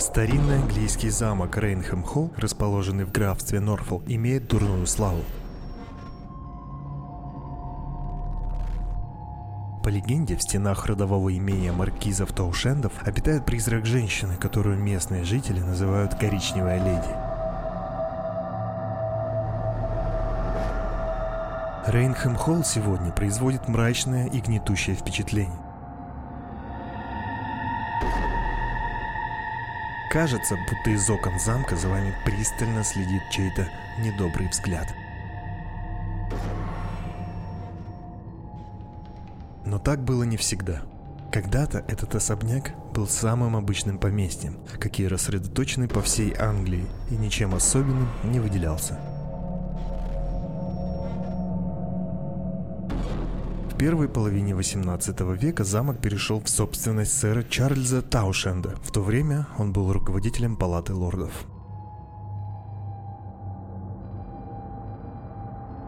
Старинный английский замок Рейнхэм-Холл, расположенный в графстве Норфолк, имеет дурную славу. По легенде, в стенах родового имения маркизов Таушендов обитает призрак женщины, которую местные жители называют «коричневая леди». Рейнхэм Холл сегодня производит мрачное и гнетущее впечатление. Кажется, будто из окон замка за вами пристально следит чей-то недобрый взгляд. Но так было не всегда. Когда-то этот особняк был самым обычным поместьем, какие рассредоточены по всей Англии, и ничем особенным не выделялся. Первой половине 18 века замок перешел в собственность сэра Чарльза Таушенда. В то время он был руководителем палаты лордов.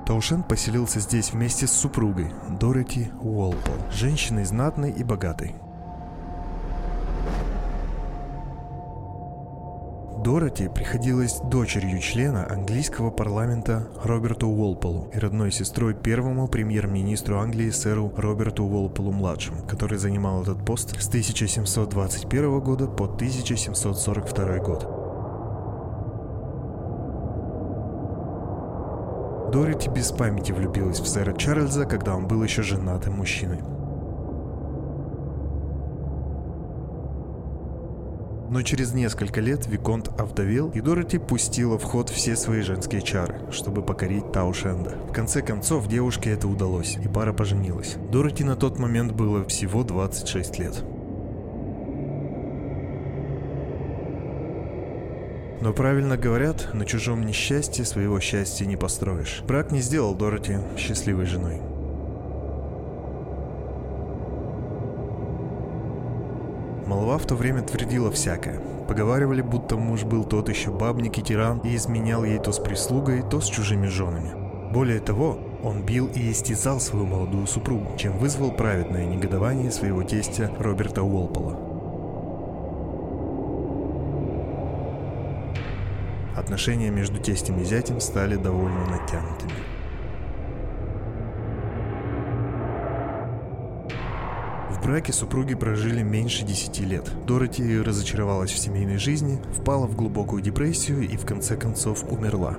Таушен поселился здесь вместе с супругой Дороти Уолпол, женщиной знатной и богатой. Дороти приходилась дочерью члена английского парламента Роберту Уолполу и родной сестрой первому премьер-министру Англии сэру Роберту Уолполу-младшему, который занимал этот пост с 1721 года по 1742 год. Дороти без памяти влюбилась в сэра Чарльза, когда он был еще женатым мужчиной. Но через несколько лет Виконт овдовел, и Дороти пустила в ход все свои женские чары, чтобы покорить Таушенда. В конце концов, девушке это удалось, и пара поженилась. Дороти на тот момент было всего 26 лет. Но правильно говорят, на чужом несчастье своего счастья не построишь. Брак не сделал Дороти счастливой женой. Молва в то время твердила всякое. Поговаривали, будто муж был тот еще бабник и тиран и изменял ей то с прислугой, то с чужими женами. Более того, он бил и истязал свою молодую супругу, чем вызвал праведное негодование своего тестя Роберта Уолпола. Отношения между тестем и зятем стали довольно натянутыми. В браке супруги прожили меньше 10 лет. Дороти разочаровалась в семейной жизни, впала в глубокую депрессию и в конце концов умерла.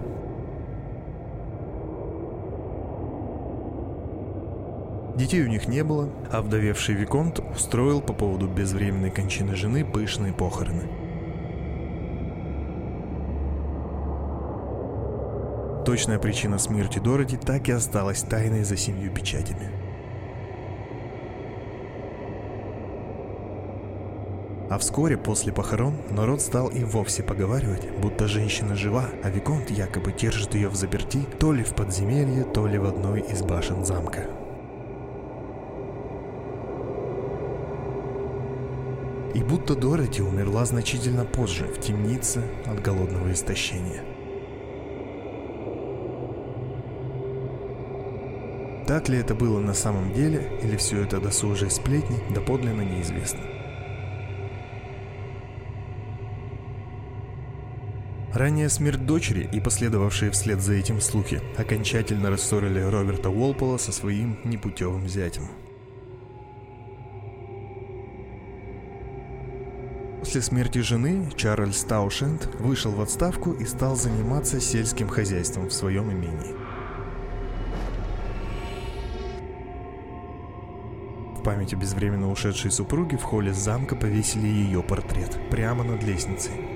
Детей у них не было, а вдовевший Виконт устроил по поводу безвременной кончины жены пышные похороны – Точная причина смерти Дороти так и осталась тайной за семью печатями. А вскоре после похорон народ стал и вовсе поговаривать, будто женщина жива, а Виконт якобы держит ее в заперти то ли в подземелье, то ли в одной из башен замка. И будто Дороти умерла значительно позже, в темнице от голодного истощения – Так ли это было на самом деле, или все это досужие сплетни, доподлинно неизвестно. Ранняя смерть дочери и последовавшие вслед за этим слухи окончательно рассорили Роберта Уолпола со своим непутевым зятем. После смерти жены Чарльз Таушенд вышел в отставку и стал заниматься сельским хозяйством в своем имении. память о безвременно ушедшей супруге в холле замка повесили ее портрет прямо над лестницей.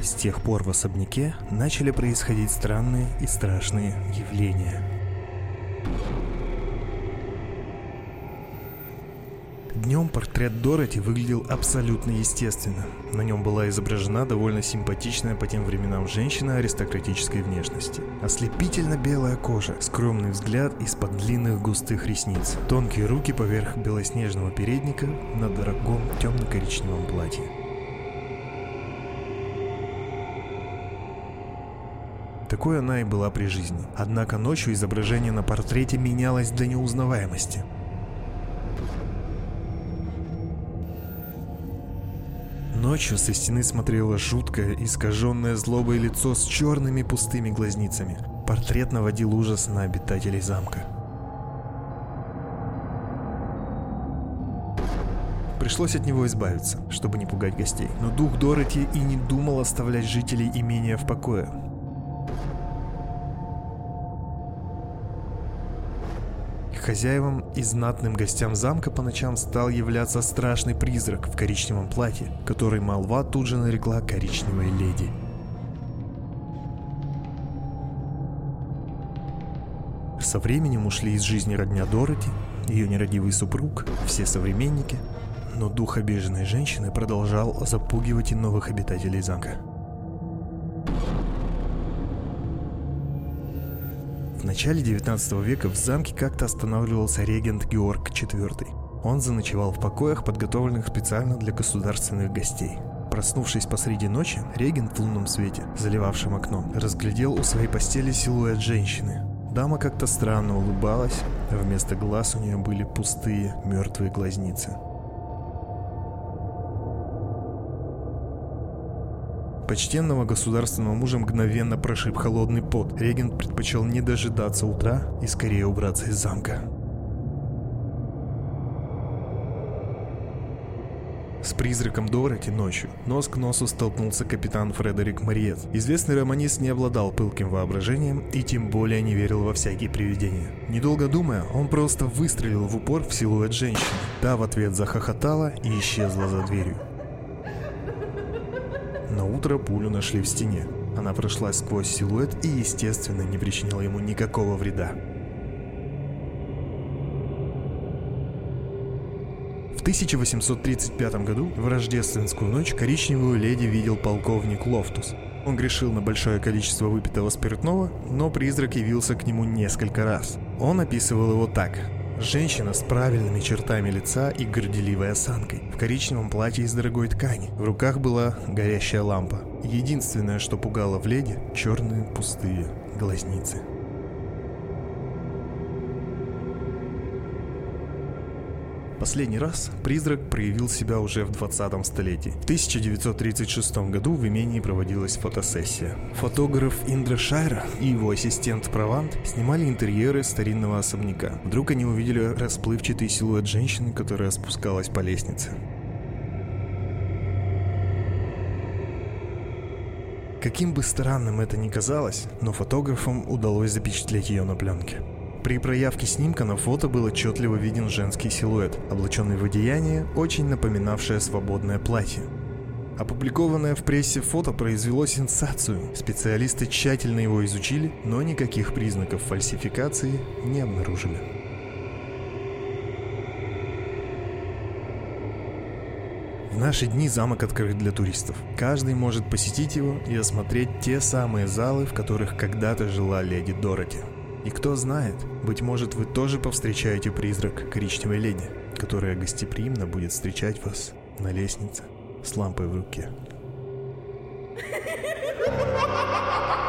С тех пор в особняке начали происходить странные и страшные явления – Днем портрет Дороти выглядел абсолютно естественно. На нем была изображена довольно симпатичная по тем временам женщина аристократической внешности. Ослепительно белая кожа, скромный взгляд из-под длинных густых ресниц, тонкие руки поверх белоснежного передника на дорогом темно-коричневом платье. Такой она и была при жизни. Однако ночью изображение на портрете менялось до неузнаваемости – Ночью со стены смотрело жуткое, искаженное злобое лицо с черными пустыми глазницами. Портрет наводил ужас на обитателей замка. Пришлось от него избавиться, чтобы не пугать гостей. Но дух Дороти и не думал оставлять жителей имения в покое. Хозяевам и знатным гостям замка по ночам стал являться страшный призрак в коричневом платье, который молва тут же нарекла коричневой леди. Со временем ушли из жизни родня Дороти, ее нерадивый супруг, все современники, но дух обиженной женщины продолжал запугивать и новых обитателей замка. В начале 19 века в замке как-то останавливался регент Георг IV. Он заночевал в покоях, подготовленных специально для государственных гостей. Проснувшись посреди ночи, регент в лунном свете, заливавшем окно, разглядел у своей постели силуэт женщины. Дама как-то странно улыбалась, а вместо глаз у нее были пустые мертвые глазницы. Почтенного государственного мужа мгновенно прошиб холодный пот. Регент предпочел не дожидаться утра и скорее убраться из замка. С призраком Дороти ночью нос к носу столкнулся капитан Фредерик Мариет. Известный романист не обладал пылким воображением и тем более не верил во всякие привидения. Недолго думая, он просто выстрелил в упор в силуэт женщины. Та в ответ захохотала и исчезла за дверью. На утро пулю нашли в стене. Она прошла сквозь силуэт и, естественно, не причинила ему никакого вреда. В 1835 году в рождественскую ночь коричневую леди видел полковник Лофтус. Он грешил на большое количество выпитого спиртного, но призрак явился к нему несколько раз. Он описывал его так. Женщина с правильными чертами лица и горделивой осанкой, в коричневом платье из дорогой ткани. В руках была горящая лампа. Единственное, что пугало в леди – черные пустые глазницы. Последний раз призрак проявил себя уже в 20 столетии. В 1936 году в имении проводилась фотосессия. Фотограф Индра Шайра и его ассистент Провант снимали интерьеры старинного особняка. Вдруг они увидели расплывчатый силуэт женщины, которая спускалась по лестнице. Каким бы странным это ни казалось, но фотографам удалось запечатлеть ее на пленке. При проявке снимка на фото был отчетливо виден женский силуэт, облаченный в одеяние, очень напоминавшее свободное платье. Опубликованное в прессе фото произвело сенсацию. Специалисты тщательно его изучили, но никаких признаков фальсификации не обнаружили. В наши дни замок открыт для туристов. Каждый может посетить его и осмотреть те самые залы, в которых когда-то жила леди Дороти. И кто знает, быть может вы тоже повстречаете призрак коричневой леди, которая гостеприимно будет встречать вас на лестнице с лампой в руке. Ha ha ha ha ha!